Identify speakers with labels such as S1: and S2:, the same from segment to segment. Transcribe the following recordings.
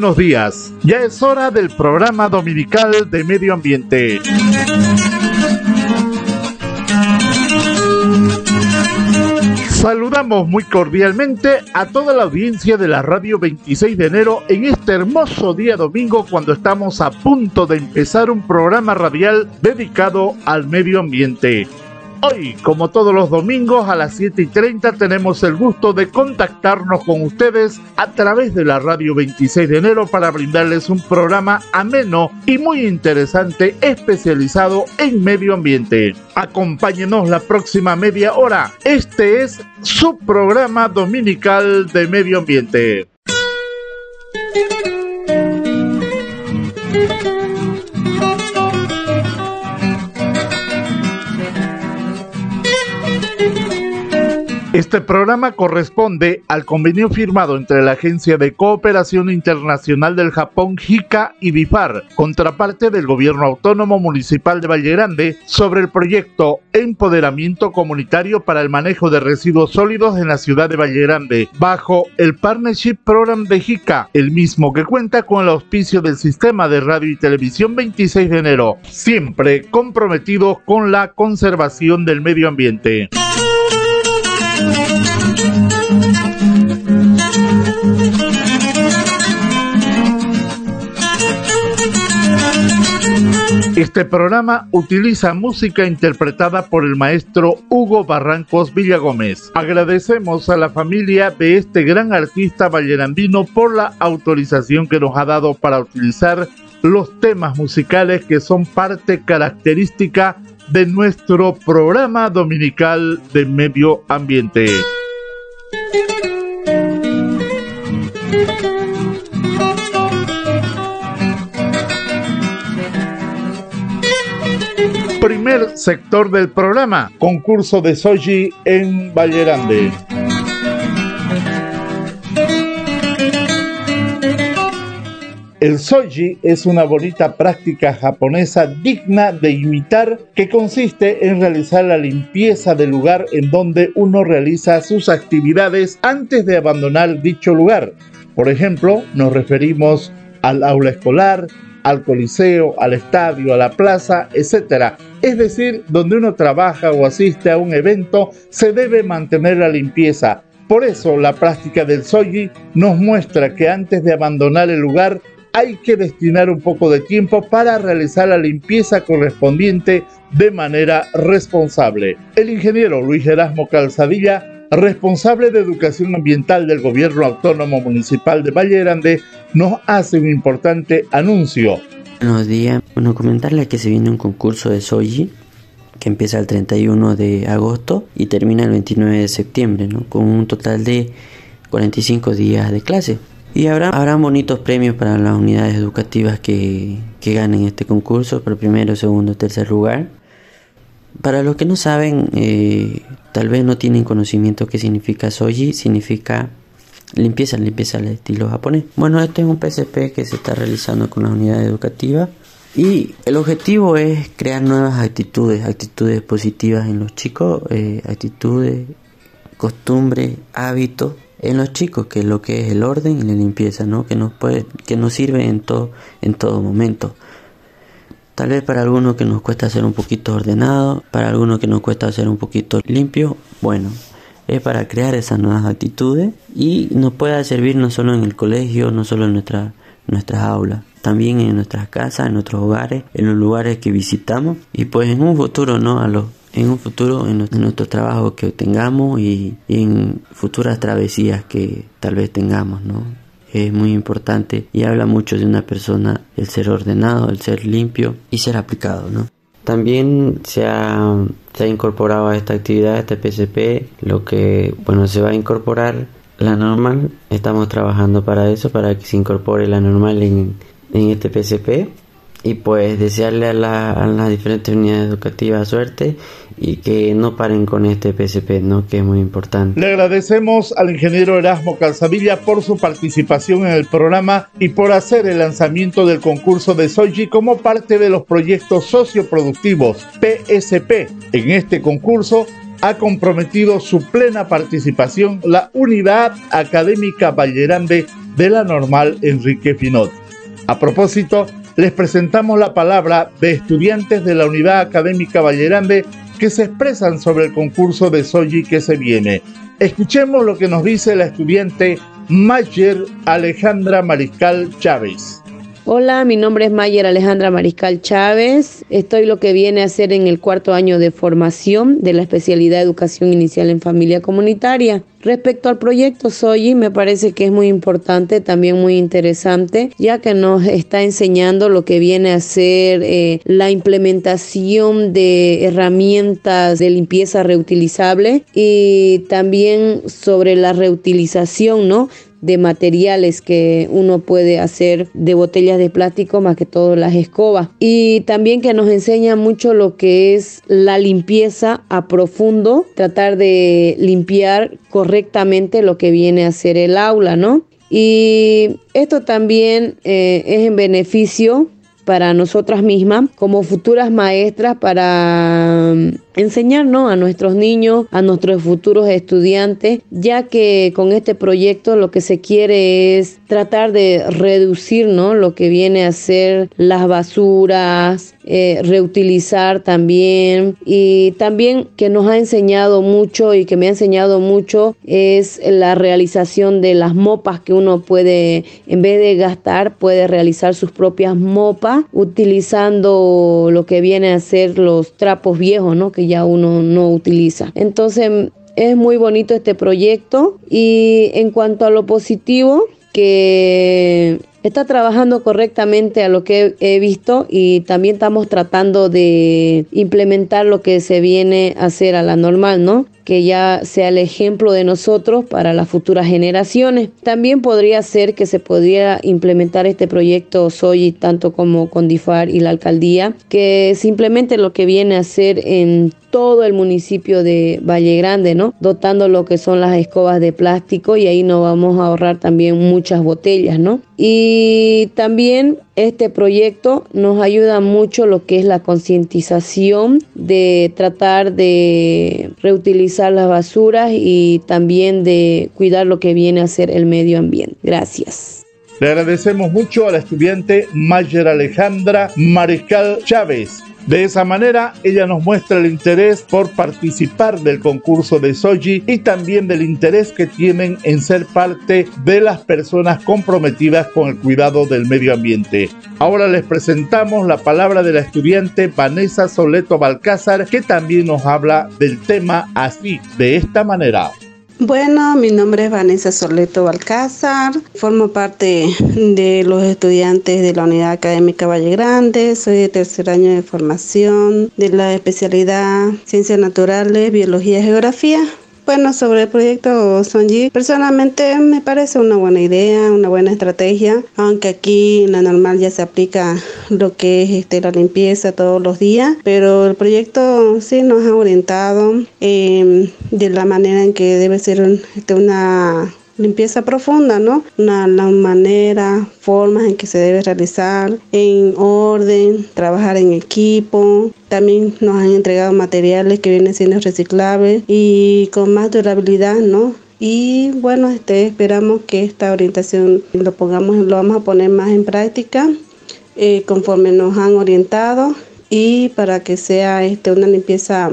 S1: Buenos días. Ya es hora del programa dominical de medio ambiente. Saludamos muy cordialmente a toda la audiencia de la radio 26 de enero en este hermoso día domingo cuando estamos a punto de empezar un programa radial dedicado al medio ambiente. Hoy, como todos los domingos a las 7 y 30, tenemos el gusto de contactarnos con ustedes a través de la radio 26 de enero para brindarles un programa ameno y muy interesante especializado en medio ambiente. Acompáñenos la próxima media hora. Este es su programa dominical de medio ambiente. Este programa corresponde al convenio firmado entre la Agencia de Cooperación Internacional del Japón JICA y BIFAR, contraparte del Gobierno Autónomo Municipal de Valle Grande, sobre el proyecto Empoderamiento Comunitario para el Manejo de Residuos Sólidos en la ciudad de Valle Grande, bajo el Partnership Program de JICA, el mismo que cuenta con el auspicio del Sistema de Radio y Televisión 26 de enero, siempre comprometido con la conservación del medio ambiente. Este programa utiliza música interpretada por el maestro Hugo Barrancos Villagómez. Agradecemos a la familia de este gran artista vallerandino por la autorización que nos ha dado para utilizar los temas musicales que son parte característica de nuestro programa dominical de medio ambiente. Primer sector del programa, concurso de Soji en Vallerande. El soji es una bonita práctica japonesa digna de imitar que consiste en realizar la limpieza del lugar en donde uno realiza sus actividades antes de abandonar dicho lugar. Por ejemplo, nos referimos al aula escolar, al coliseo, al estadio, a la plaza, etc. Es decir, donde uno trabaja o asiste a un evento, se debe mantener la limpieza. Por eso la práctica del soji nos muestra que antes de abandonar el lugar hay que destinar un poco de tiempo para realizar la limpieza correspondiente de manera responsable. El ingeniero Luis Erasmo Calzadilla, responsable de educación ambiental del Gobierno Autónomo Municipal de Valle Grande, nos hace un importante anuncio.
S2: Buenos días. Bueno, comentarle que se viene un concurso de Soji que empieza el 31 de agosto y termina el 29 de septiembre, con un total de 45 días de clase. Y habrá, habrá bonitos premios para las unidades educativas que, que ganen este concurso por primero, segundo, tercer lugar. Para los que no saben, eh, tal vez no tienen conocimiento qué significa soji, significa limpieza, limpieza al estilo japonés. Bueno, este es un PSP que se está realizando con las unidades educativas y el objetivo es crear nuevas actitudes, actitudes positivas en los chicos, eh, actitudes, costumbres, hábitos en los chicos, que es lo que es el orden y la limpieza, ¿no? Que nos puede, que nos sirve en todo, en todo momento. Tal vez para algunos que nos cuesta ser un poquito ordenado, para algunos que nos cuesta ser un poquito limpio, bueno, es para crear esas nuevas actitudes y nos pueda servir no solo en el colegio, no solo en nuestra, nuestras aulas, también en nuestras casas, en nuestros hogares, en los lugares que visitamos y pues en un futuro, ¿no? A los en un futuro en nuestro trabajo que tengamos y, en futuras travesías que tal vez tengamos, ¿no? Es muy importante y habla mucho de una persona el ser ordenado, el ser limpio y ser aplicado, ¿no? También se ha, se ha incorporado a esta actividad, este PCP, lo que, bueno, se va a incorporar la normal. Estamos trabajando para eso, para que se incorpore la normal en, en este PCP y pues desearle a, las diferentes unidades educativas suerte y que no paren con este PSP, ¿no? que es muy importante.
S1: Le agradecemos al ingeniero Erasmo Calzadilla por su participación en el programa y por hacer el lanzamiento del concurso de Soji como parte de los proyectos socioproductivos PSP. En este concurso ha comprometido su plena participación la Unidad Académica Vallerande de la normal Enrique Finot. A propósito, les presentamos la palabra de estudiantes de la Unidad Académica Vallerande que se expresan sobre el concurso de Soji que se viene. Escuchemos lo que nos dice la estudiante Mayer Alejandra Mariscal Chávez.
S3: Hola, mi nombre es Mayer Alejandra Mariscal Chávez. Estoy lo que viene a ser en el cuarto año de formación de la especialidad de Educación Inicial en Familia Comunitaria. Respecto al proyecto SOYI, me parece que es muy importante, también muy interesante, ya que nos está enseñando lo que viene a ser eh, la implementación de herramientas de limpieza reutilizable y también sobre la reutilización, ¿no? De materiales que uno puede hacer de botellas de plástico, más que todo las escobas. Y también que nos enseña mucho lo que es la limpieza a profundo, tratar de limpiar correctamente lo que viene a ser el aula, ¿no? Y esto también eh, es en beneficio para nosotras mismas como futuras maestras para enseñarnos a nuestros niños, a nuestros futuros estudiantes, ya que con este proyecto lo que se quiere es tratar de reducir ¿no? lo que viene a ser las basuras, eh, reutilizar también y también que nos ha enseñado mucho y que me ha enseñado mucho es la realización de las mopas que uno puede, en vez de gastar, puede realizar sus propias mopas utilizando lo que viene a ser los trapos viejos, ¿no? Ya uno no utiliza. Entonces es muy bonito este proyecto y en cuanto a lo positivo, que está trabajando correctamente a lo que he visto y también estamos tratando de implementar lo que se viene a hacer a la normal, ¿no? Que ya sea el ejemplo de nosotros para las futuras generaciones. También podría ser que se pudiera implementar este proyecto SOY tanto como con DIFAR y la alcaldía, que simplemente lo que viene a hacer en todo el municipio de Valle Grande, ¿no? Dotando lo que son las escobas de plástico y ahí nos vamos a ahorrar también muchas botellas, ¿no? Y también este proyecto nos ayuda mucho lo que es la concientización de tratar de reutilizar las basuras y también de cuidar lo que viene a ser el medio ambiente. Gracias.
S1: Le agradecemos mucho a la estudiante Mayer Alejandra Mariscal Chávez de esa manera, ella nos muestra el interés por participar del concurso de Soji y también del interés que tienen en ser parte de las personas comprometidas con el cuidado del medio ambiente. Ahora les presentamos la palabra de la estudiante Vanessa Soleto Balcázar, que también nos habla del tema así, de esta manera.
S4: Bueno, mi nombre es Vanessa Soleto Balcázar, formo parte de los estudiantes de la Unidad Académica Valle Grande, soy de tercer año de formación de la especialidad Ciencias Naturales, Biología y Geografía. Bueno, sobre el proyecto Sonji, personalmente me parece una buena idea, una buena estrategia, aunque aquí en la normal ya se aplica lo que es este, la limpieza todos los días, pero el proyecto sí nos ha orientado em, de la manera en que debe ser este, una limpieza profunda, ¿no? Una, la manera, formas en que se debe realizar, en orden, trabajar en equipo. También nos han entregado materiales que vienen siendo reciclables y con más durabilidad, ¿no? Y bueno, este, esperamos que esta orientación lo pongamos, lo vamos a poner más en práctica eh, conforme nos han orientado y para que sea este, una limpieza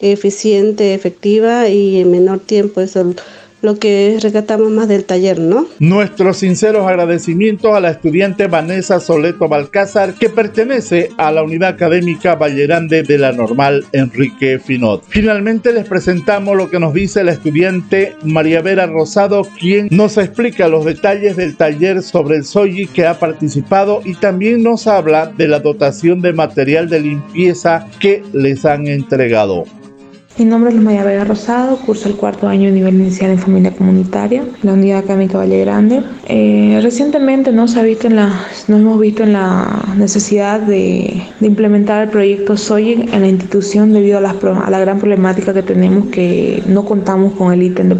S4: eficiente, efectiva y en menor tiempo. Eso lo que rescatamos más del taller, ¿no?
S1: Nuestros sinceros agradecimientos a la estudiante Vanessa Soleto Balcázar, que pertenece a la unidad académica Vallerande de la Normal Enrique Finot. Finalmente les presentamos lo que nos dice la estudiante María Vera Rosado, quien nos explica los detalles del taller sobre el SOGI que ha participado y también nos habla de la dotación de material de limpieza que les han entregado.
S5: Mi nombre es María Vega Rosado, curso el cuarto año de nivel inicial en familia comunitaria, la Unidad Académica Valle Grande. Eh, recientemente nos, ha visto en la, nos hemos visto en la necesidad de, de implementar el proyecto SOY en la institución debido a, las, a, la gran problemática que tenemos que no contamos con el ítem de,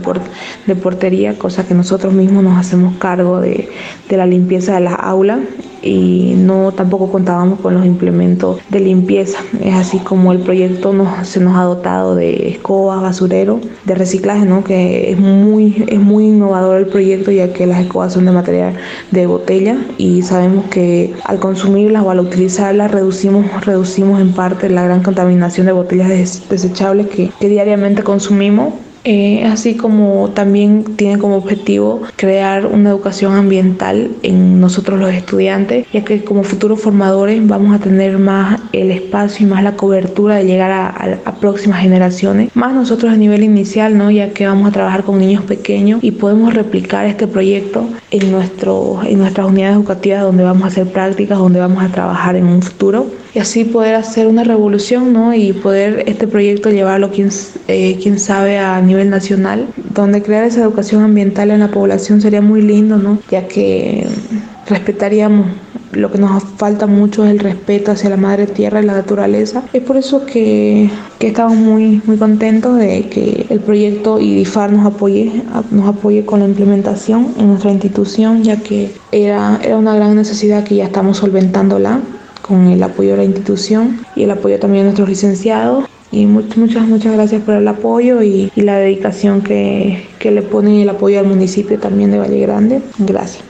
S5: de portería, cosa que nosotros mismos nos hacemos cargo de, de la limpieza de las aulas y no tampoco contábamos con los implementos de limpieza. Es así como el proyecto nos, se nos ha dotado de escobas, basurero, de reciclaje, ¿no? que es muy, es muy innovador el proyecto ya que las escobas son de material de botella y sabemos que al consumirlas o al utilizarlas reducimos, reducimos en parte la gran contaminación de botellas desechables que, que diariamente consumimos eh, así como también tiene como objetivo crear una educación ambiental en nosotros los estudiantes, ya que como futuros formadores vamos a tener más el espacio y más la cobertura de llegar a, próximas generaciones, más nosotros a nivel inicial, ¿no? ya que vamos a trabajar con niños pequeños y podemos replicar este proyecto en, nuestro, en nuestras unidades educativas donde vamos a hacer prácticas, donde vamos a trabajar en un futuro y así poder hacer una revolución ¿no? y poder este proyecto llevarlo quién, eh, quién sabe a nivel nacional, donde crear esa educación ambiental en la población sería muy lindo, ¿no? ya que respetaríamos lo que nos falta mucho es el respeto hacia la madre tierra y la naturaleza. Es por eso que, que, estamos muy, muy contentos de que el proyecto IDIFAR nos apoye, nos apoye con la implementación en nuestra institución, ya que era, era una gran necesidad que ya estamos solventándola con el apoyo de la institución y el apoyo también de nuestros licenciados. Y muchas, muchas, muchas gracias por el apoyo y, y la dedicación que, que le ponen el apoyo al municipio también de Valle Grande. Gracias.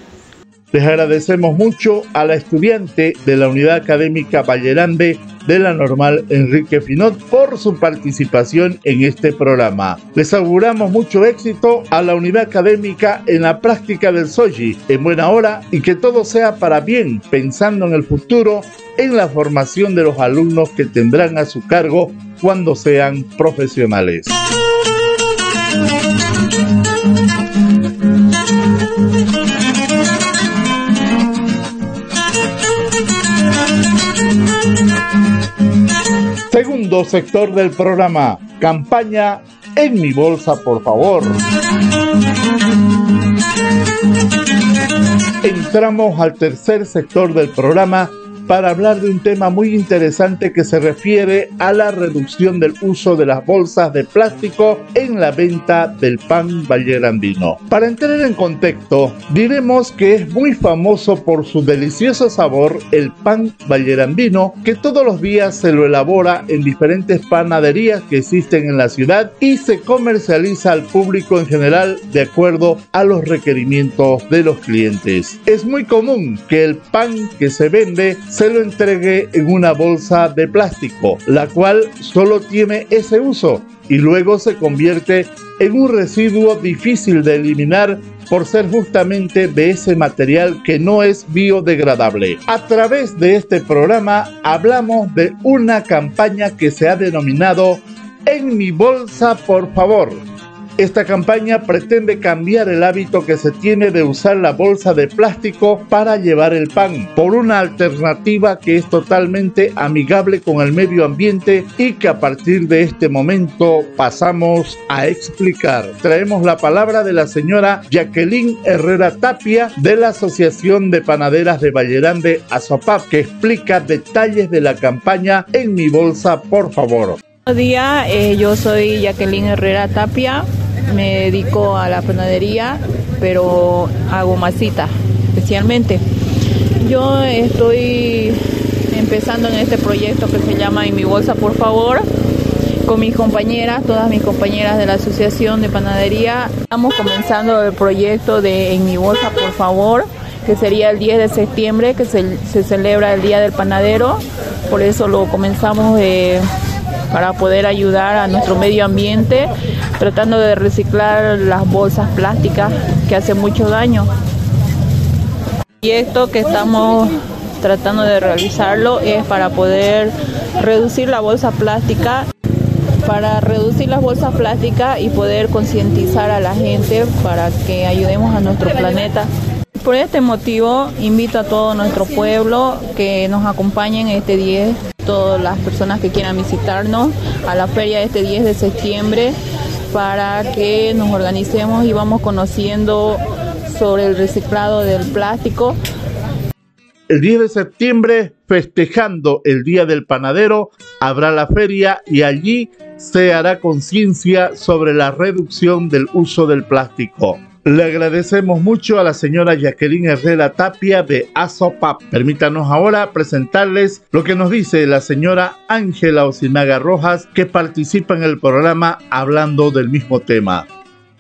S1: Les agradecemos mucho a la estudiante de la Unidad Académica Vallerande de la Normal Enrique Finot por su participación en este programa. Les auguramos mucho éxito a la Unidad Académica en la práctica del Soji en buena hora y que todo sea para bien, pensando en el futuro, en la formación de los alumnos que tendrán a su cargo cuando sean profesionales. Segundo sector del programa, campaña en mi bolsa, por favor. Entramos al tercer sector del programa para hablar de un tema muy interesante que se refiere a la reducción del uso de las bolsas de plástico en la venta del pan vallerandino. Para entrar en contexto, diremos que es muy famoso por su delicioso sabor el pan vallerandino que todos los días se lo elabora en diferentes panaderías que existen en la ciudad y se comercializa al público en general de acuerdo a los requerimientos de los clientes. Es muy común que el pan que se vende lo entregue en una bolsa de plástico, la cual solo tiene ese uso y luego se convierte en un residuo difícil de eliminar por ser justamente de ese material que no es biodegradable. A través de este programa hablamos de una campaña que se ha denominado En mi bolsa, por favor esta campaña pretende cambiar el hábito que se tiene de usar la bolsa de plástico para llevar el pan por una alternativa que es totalmente amigable con el medio ambiente y que a partir de este momento pasamos a explicar. Traemos la palabra de la señora Jacqueline Herrera Tapia de la Asociación de Panaderas de Vallerande Azopap que explica detalles de la campaña en mi bolsa, por favor.
S6: Buenos días, eh, yo soy Jacqueline Herrera Tapia, me dedico a la panadería, pero hago masita especialmente. Yo estoy empezando en este proyecto que se llama En mi bolsa, por favor, con mis compañeras, todas mis compañeras de la Asociación de Panadería. Estamos comenzando el proyecto de En mi bolsa, por favor, que sería el 10 de septiembre, que se, se celebra el Día del Panadero. Por eso lo comenzamos para poder ayudar a nuestro medio ambiente tratando de reciclar las bolsas plásticas que hacen mucho daño. Y esto que estamos tratando de realizarlo es para poder reducir la bolsa plástica, para reducir las bolsas plásticas y poder concientizar a la gente para que ayudemos a nuestro planeta. Por este motivo invito a todo nuestro pueblo que nos acompañen este 10, todas las personas que quieran visitarnos a la feria este 10 de septiembre para que nos organicemos y vamos conociendo sobre el reciclado del plástico.
S1: El 10 de septiembre, festejando el Día del Panadero, habrá la feria y allí se hará conciencia sobre la reducción del uso del plástico. Le agradecemos mucho a la señora Jacqueline Herrera Tapia de ASOPAP. Permítanos ahora presentarles lo que nos dice la señora Ángela Osinaga Rojas, que participa en el programa hablando del mismo tema.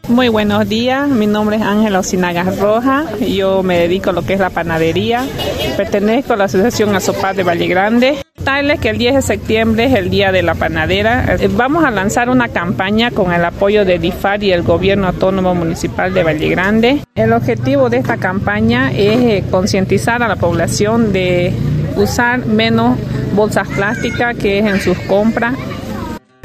S7: Muy buenos días, mi nombre es Ángela Osinagas Roja, yo me dedico a lo que es la panadería, pertenezco a la Asociación Azopaz de Valle Grande. Que el 10 de septiembre es el Día de la Panadera. Eh, vamos a lanzar una campaña con el apoyo de DIFAR y el Gobierno Autónomo Municipal de Valle Grande. El objetivo de esta campaña es eh, concientizar a la población de usar menos bolsas plásticas que es en sus compras.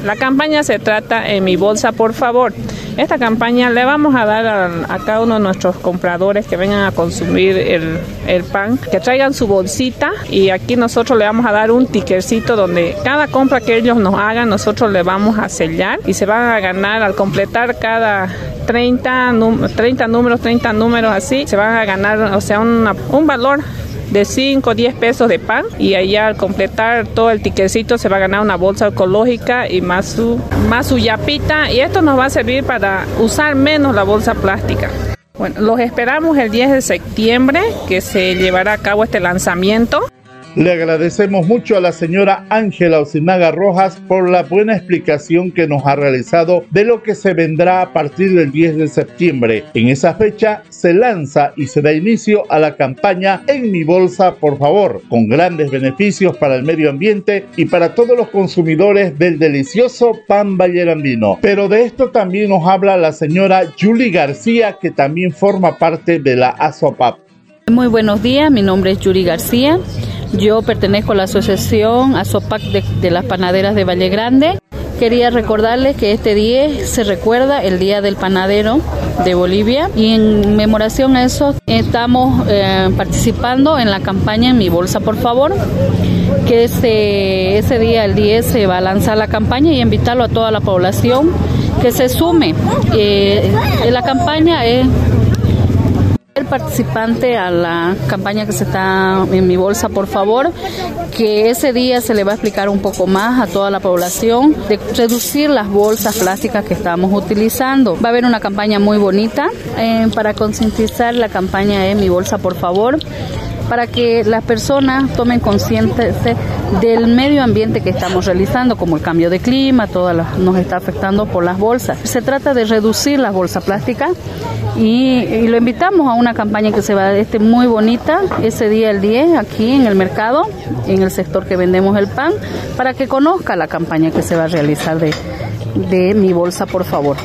S7: La campaña se trata en mi bolsa, por favor. Esta campaña le vamos a dar a, cada uno de nuestros compradores que vengan a consumir el, pan, que traigan su bolsita y aquí nosotros le vamos a dar un tickercito donde cada compra que ellos nos hagan nosotros le vamos a sellar y se van a ganar al completar cada 30, 30 números, 30 números así, se van a ganar, o sea, un valor de 5 o 10 pesos de pan y allá al completar todo el tiquecito se va a ganar una bolsa ecológica y más su, más su yapita y esto nos va a servir para usar menos la bolsa plástica. Bueno, los esperamos el 10 de septiembre que se llevará a cabo este lanzamiento.
S1: Le agradecemos mucho a la señora Ángela Osinaga Rojas por la buena explicación que nos ha realizado de lo que se vendrá a partir del 10 de septiembre. En esa fecha se lanza y se da inicio a la campaña En mi bolsa, por favor, con grandes beneficios para el medio ambiente y para todos los consumidores del delicioso pan vallerandino. Pero de esto también nos habla la señora Julie García, que también forma parte de la ASOPAP.
S8: Muy buenos días, mi nombre es Yuri García. Yo pertenezco a la asociación ASOPAC de, las panaderas de Valle Grande. Quería recordarles que este día se recuerda el Día del Panadero de Bolivia y en conmemoración a eso estamos eh, participando en la campaña En mi bolsa por favor que ese, ese día el 10 se va a lanzar la campaña y invitarlo a toda la población que se sume. Eh, la campaña es el participante a la campaña que se está en mi bolsa, por favor, que ese día se le va a explicar un poco más a toda la población de reducir las bolsas plásticas que estamos utilizando. Va a haber una campaña muy bonita eh, para concientizar la campaña en mi bolsa, por favor para que las personas tomen conciencia del medio ambiente que estamos realizando, como el cambio de clima, todo nos está afectando por las bolsas. Se trata de reducir las bolsas plásticas y, lo invitamos a una campaña que se va a este muy bonita ese día el 10 aquí en el mercado, en el sector que vendemos el pan, para que conozca la campaña que se va a realizar de, de mi bolsa, por favor.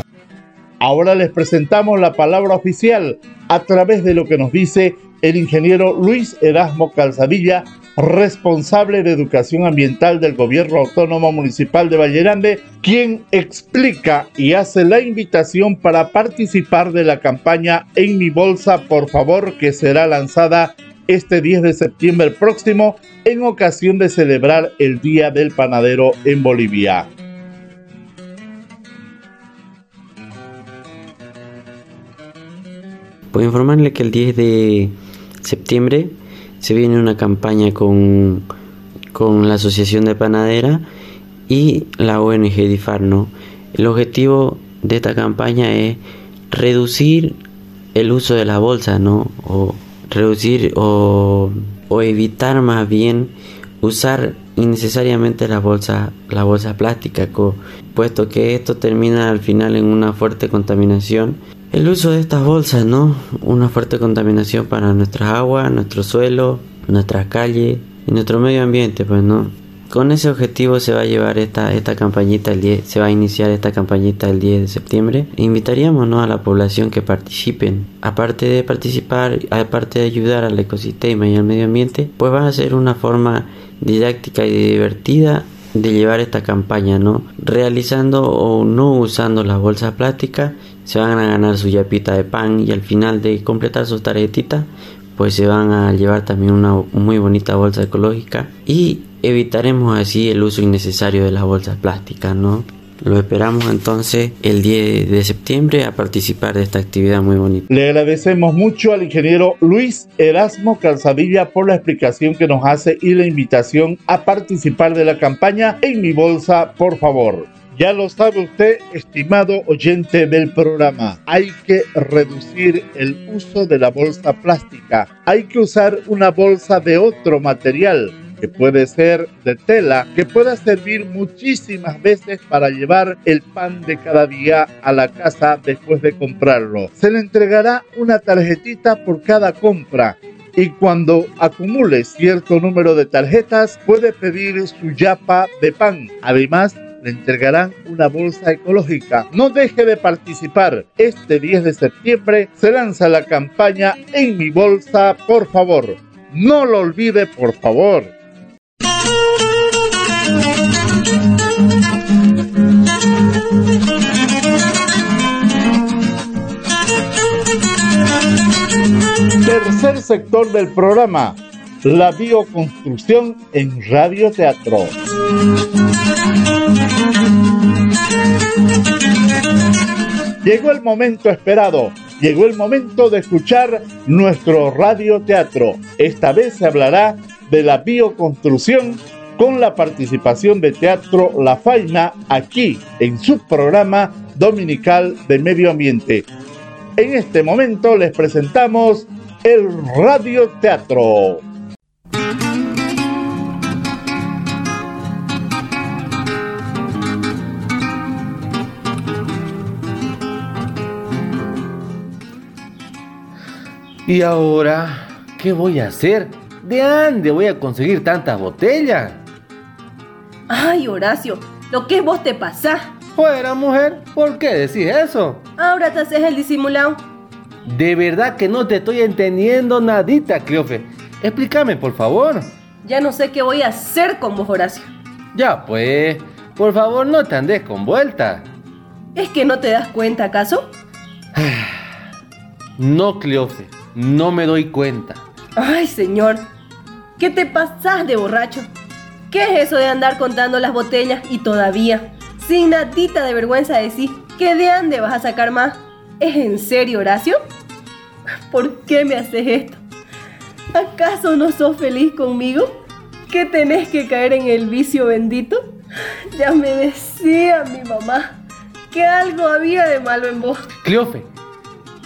S1: Ahora les presentamos la palabra oficial a través de lo que nos dice el ingeniero Luis Erasmo Calzadilla, responsable de educación ambiental del Gobierno Autónomo Municipal de Vallerande, quien explica y hace la invitación para participar de la campaña En mi bolsa, por favor, que será lanzada este 10 de septiembre próximo en ocasión de celebrar el Día del Panadero en Bolivia.
S2: Puedo informarle que el 10 de septiembre se viene una campaña con, con la Asociación de Panadera y la ONG DIFAR. El objetivo de esta campaña es reducir el uso de la bolsa, ¿no? O reducir o, o evitar más bien usar innecesariamente la bolsa, la bolsa plástica, puesto que esto termina al final en una fuerte contaminación el uso de estas bolsas, ¿no? Una fuerte contaminación para nuestras aguas, nuestro suelo, nuestras calles y nuestro medio ambiente, pues, ¿no? Con ese objetivo se va a llevar esta, esta campañita el 10, se va a iniciar esta campañita el 10 de septiembre. Invitaríamos ¿no? a la población que participen. Aparte de participar, aparte de ayudar al ecosistema y al medio ambiente, pues va a ser una forma didáctica y divertida de llevar esta campaña, ¿no? Realizando o no usando las bolsas plásticas se van a ganar su yapita de pan y al final de completar sus tarjetitas pues se van a llevar también una muy bonita bolsa ecológica y evitaremos así el uso innecesario de las bolsas plásticas, ¿no? Lo esperamos entonces el 10 de septiembre a participar de esta actividad muy bonita.
S1: Le agradecemos mucho al ingeniero Luis Erasmo Calzadilla por la explicación que nos hace y la invitación a participar de la campaña En mi bolsa, por favor. Ya lo sabe usted, estimado oyente del programa, hay que reducir el uso de la bolsa plástica. Hay que usar una bolsa de otro material que puede ser de tela, que pueda servir muchísimas veces para llevar el pan de cada día a la casa después de comprarlo. Se le entregará una tarjetita por cada compra y cuando acumule cierto número de tarjetas puede pedir su yapa de pan. Además, le entregarán una bolsa ecológica. No deje de participar. Este 10 de septiembre se lanza la campaña En mi bolsa, por favor. No lo olvide, por favor. Tercer sector del programa, la bioconstrucción en radioteatro. Llegó el momento esperado, llegó el momento de escuchar nuestro radioteatro. Esta vez se hablará de la bioconstrucción con la participación de Teatro La Faina aquí en su programa dominical de medio ambiente. En este momento les presentamos el radioteatro.
S9: ¿Y ahora qué voy a hacer? ¿De dónde voy a conseguir tantas botellas?
S10: Ay, Horacio, lo que vos te pasás.
S9: Fuera, mujer, ¿por qué decís eso?
S10: Ahora te haces el disimulado.
S9: De verdad que no te estoy entendiendo nadita, Cleofe. Explícame, por favor.
S10: Ya no sé qué voy a hacer con vos, Horacio.
S9: Ya, pues, por favor, no te andes con vuelta.
S10: ¿Es que no te das cuenta, acaso?
S9: no, Cleofe. No me doy cuenta.
S10: Ay, señor. ¿Qué te pasás de borracho? ¿Qué es eso de andar contando las botellas y todavía, sin nadita de vergüenza decir que de dónde vas a sacar más? ¿Es en serio, Horacio? ¿Por qué me haces esto? ¿Acaso no sos feliz conmigo? ¿Que tenés que caer en el vicio bendito? Ya me decía mi mamá que algo había de malo en vos.
S9: Cleofe,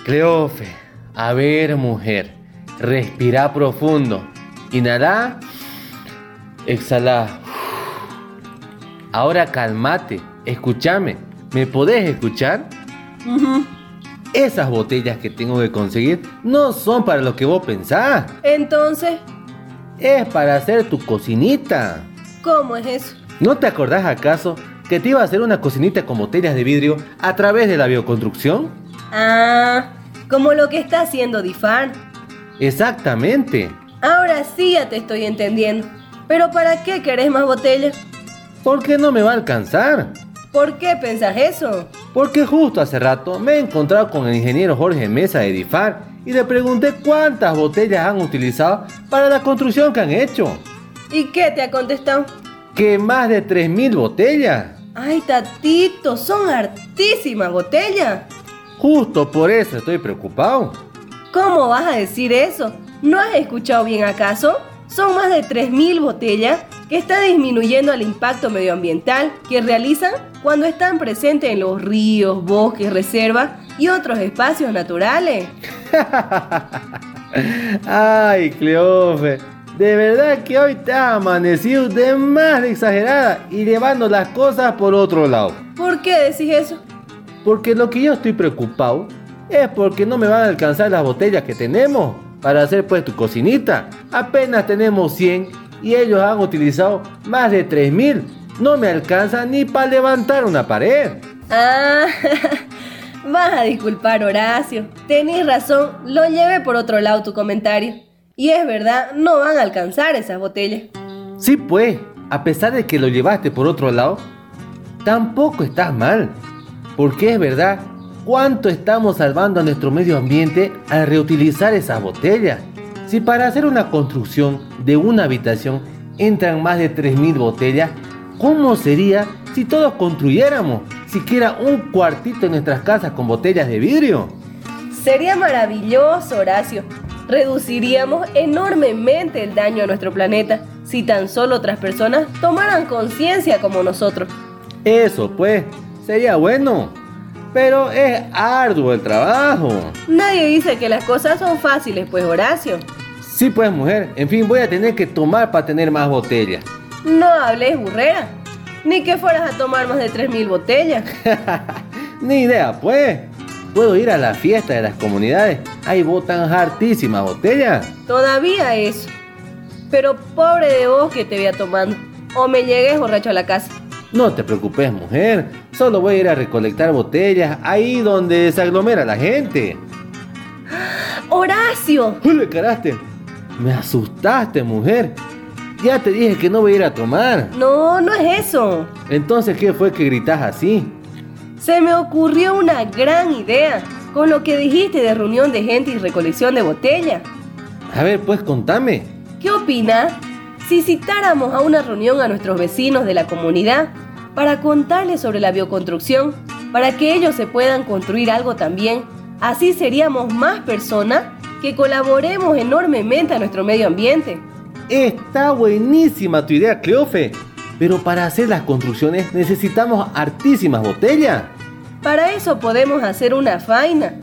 S9: Cleofe. A ver, mujer, respira profundo. Inhala, exhala. Ahora cálmate, escúchame. ¿Me podés escuchar? Esas botellas que tengo que conseguir no son para lo que vos pensás.
S10: Entonces.
S9: Es para hacer tu cocinita.
S10: ¿Cómo es eso?
S9: ¿No te acordás acaso que te iba a hacer una cocinita con botellas de vidrio a través de la bioconstrucción?
S10: Ah, como lo que está haciendo Difar.
S9: Exactamente.
S10: Ahora sí ya te estoy entendiendo. Pero ¿para qué querés más botellas?
S9: Porque no me va a alcanzar.
S10: ¿Por qué pensás eso?
S9: Porque justo hace rato me he encontrado con el ingeniero Jorge Mesa de Difar y le pregunté cuántas botellas han utilizado para la construcción que han hecho.
S10: ¿Y qué te ha contestado?
S9: Que más de 3.000 botellas.
S10: Ay, tatito, son hartísimas botellas.
S9: Justo por eso estoy preocupado.
S10: ¿Cómo vas a decir eso? ¿No has escuchado bien acaso? Son más de 3.000 botellas que está disminuyendo el impacto medioambiental que realizan cuando están presentes en los ríos, bosques, reservas y otros espacios naturales.
S9: Ay, Cleofe, de verdad que hoy te ha amanecido de más de exagerada y llevando las cosas por otro lado.
S10: ¿Por qué decís eso?
S9: Porque lo que yo estoy preocupado es porque no me van a alcanzar las botellas que tenemos para hacer pues tu cocinita. Apenas tenemos 100 y ellos han utilizado más de 3000. No me alcanza ni para levantar una pared.
S10: Ah, vas a disculpar Horacio. Tenés razón, lo llevé por otro lado tu comentario. Y es verdad, no van a alcanzar esas botellas.
S9: Sí, pues, a pesar de que lo llevaste por otro lado, tampoco estás mal. Porque es verdad, ¿cuánto estamos salvando a nuestro medio ambiente al reutilizar esas botellas? Si para hacer una construcción de una habitación entran más de 3.000 botellas, ¿cómo sería si todos construyéramos siquiera un cuartito en nuestras casas con botellas de vidrio?
S10: Sería maravilloso, Horacio. Reduciríamos enormemente el daño a nuestro planeta si tan solo otras personas tomaran conciencia como nosotros.
S9: Eso pues, sería bueno. Pero es arduo el trabajo.
S10: Nadie dice que las cosas son fáciles, pues Horacio.
S9: Sí, pues mujer. En fin, voy a tener que tomar para tener más botellas.
S10: No hables burrera. Ni que fueras a tomar más de 3.000 botellas.
S9: Ni idea, pues. Puedo ir a la fiesta de las comunidades. Ahí botan hartísimas botellas.
S10: Todavía eso. Pero pobre de vos que te vea tomando. O me llegues borracho a la casa.
S9: No te preocupes, mujer. Solo voy a ir a recolectar botellas ahí donde se aglomera la gente.
S10: ¡Horacio!
S9: ¡Jule, caraste! Me asustaste, mujer. Ya te dije que no voy a ir a tomar.
S10: No, no es eso.
S9: Entonces, ¿qué fue que gritas así?
S10: Se me ocurrió una gran idea con lo que dijiste de reunión de gente y recolección de botella.
S9: A ver, pues contame.
S10: ¿Qué opinas si citáramos a una reunión a nuestros vecinos de la comunidad para contarles sobre la bioconstrucción, para que ellos se puedan construir algo también? Así seríamos más personas que colaboremos enormemente a nuestro medio ambiente.
S9: Está buenísima tu idea, Cleofe. Pero para hacer las construcciones necesitamos hartísimas botellas.
S10: Para eso podemos hacer una faina,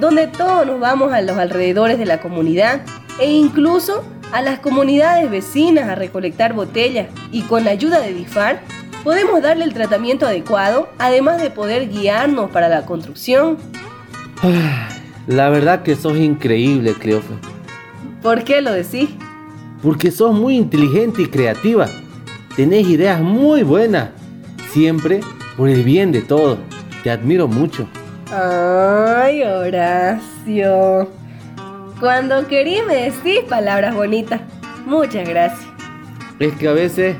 S10: donde todos nos vamos a los alrededores de la comunidad e incluso a las comunidades vecinas a recolectar botellas y con la ayuda de DIFAR podemos darle el tratamiento adecuado, además de poder guiarnos para la construcción.
S9: La verdad que sos increíble, Cleofe.
S10: ¿Por qué lo decís?
S9: Porque sos muy inteligente y creativa. Tenés ideas muy buenas. Siempre por el bien de todos. Te admiro mucho.
S10: Ay, Horacio. Cuando querí me decís palabras bonitas. Muchas gracias.
S9: Es que a veces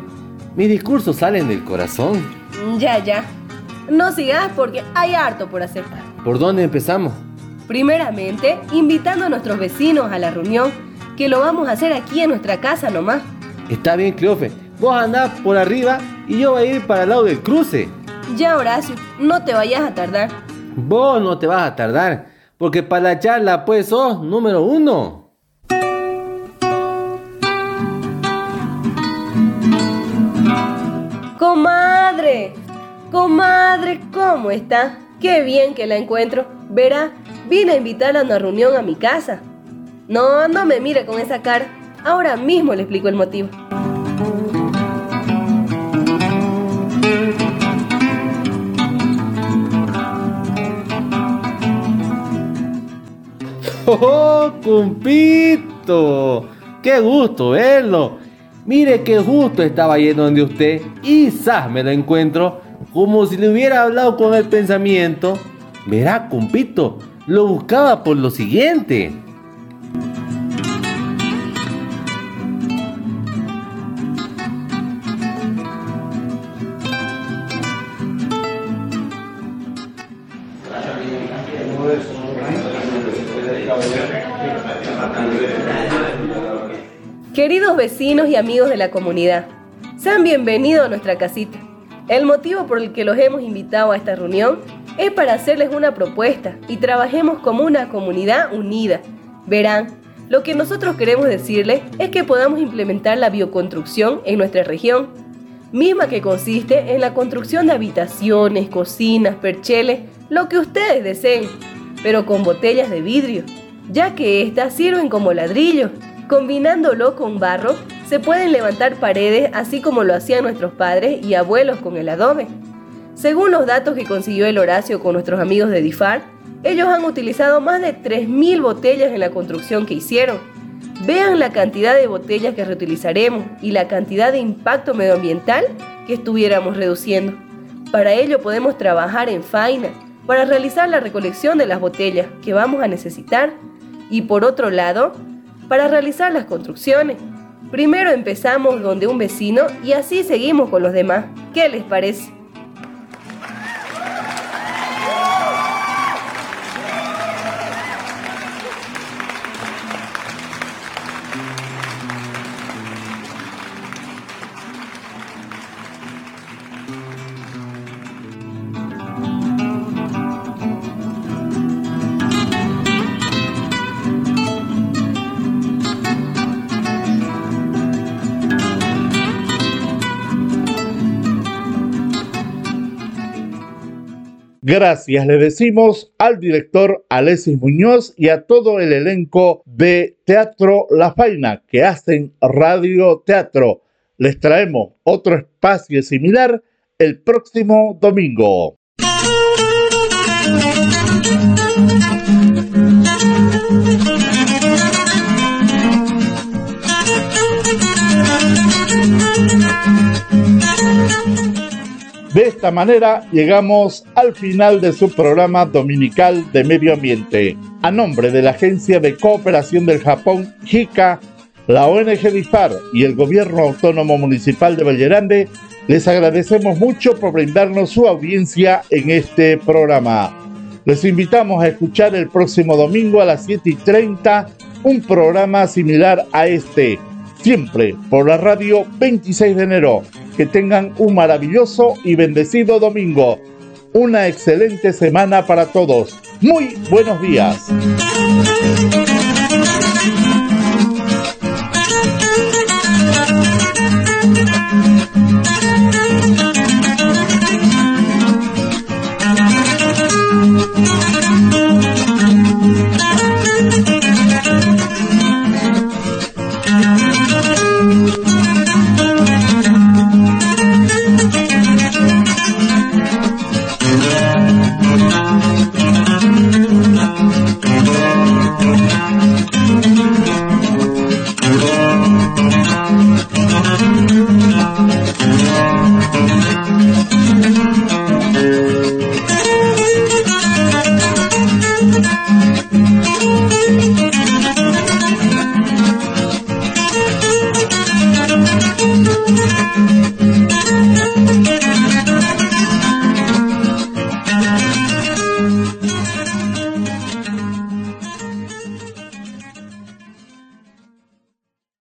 S9: mis discursos salen del corazón.
S10: Ya, ya. No sigas porque hay harto por hacer.
S9: ¿Por dónde empezamos?
S10: Primeramente, invitando a nuestros vecinos a la reunión, que lo vamos a hacer aquí en nuestra casa nomás.
S9: Está bien, Cleofe. Vos andás por arriba y yo voy a ir para el lado del cruce.
S10: Ya, Horacio, no te vayas a tardar.
S9: Vos no te vas a tardar, porque para la charla pues sos número uno.
S10: Comadre, comadre, ¿cómo está? Qué bien que la encuentro. Verá, vine a invitarla a una reunión a mi casa. No, no me mire con esa cara. Ahora mismo le explico el motivo.
S9: ¡Oh, cumpito! ¡Qué gusto verlo! Mire que justo estaba yendo donde usted y ¡zas! me lo encuentro como si le hubiera hablado con el pensamiento. Verá, cumpito, lo buscaba por lo siguiente.
S10: Queridos vecinos y amigos de la comunidad, sean bienvenidos a nuestra casita. El motivo por el que los hemos invitado a esta reunión es para hacerles una propuesta y trabajemos como una comunidad unida. Verán, lo que nosotros queremos decirles es que podamos implementar la bioconstrucción en nuestra región, misma que consiste en la construcción de habitaciones, cocinas, percheles, lo que ustedes deseen, pero con botellas de vidrio, ya que éstas sirven como ladrillos Combinándolo con barro, se pueden levantar paredes así como lo hacían nuestros padres y abuelos con el adobe. Según los datos que consiguió el Horacio con nuestros amigos de DIFAR, ellos han utilizado más de 3.000 botellas en la construcción que hicieron. Vean la cantidad de botellas que reutilizaremos y la cantidad de impacto medioambiental que estuviéramos reduciendo. Para ello podemos trabajar en faina para realizar la recolección de las botellas que vamos a necesitar y por otro lado, para realizar las construcciones. Primero empezamos donde un vecino y así seguimos con los demás. ¿Qué les parece?
S1: Gracias le decimos al director Alexis Muñoz y a todo el elenco de Teatro La Faina que hacen radio teatro. Les traemos otro espacio similar el próximo domingo. De esta manera llegamos al final de su programa dominical de medio ambiente. A nombre de la Agencia de Cooperación del Japón, JICA, la ONG DIFAR y el Gobierno Autónomo Municipal de Vallerande, les agradecemos mucho por brindarnos su audiencia en este programa. Les invitamos a escuchar el próximo domingo a las 7 y 30 un programa similar a este, siempre por la radio 26 de enero que tengan un maravilloso y bendecido domingo. Una excelente semana para todos. Muy buenos días.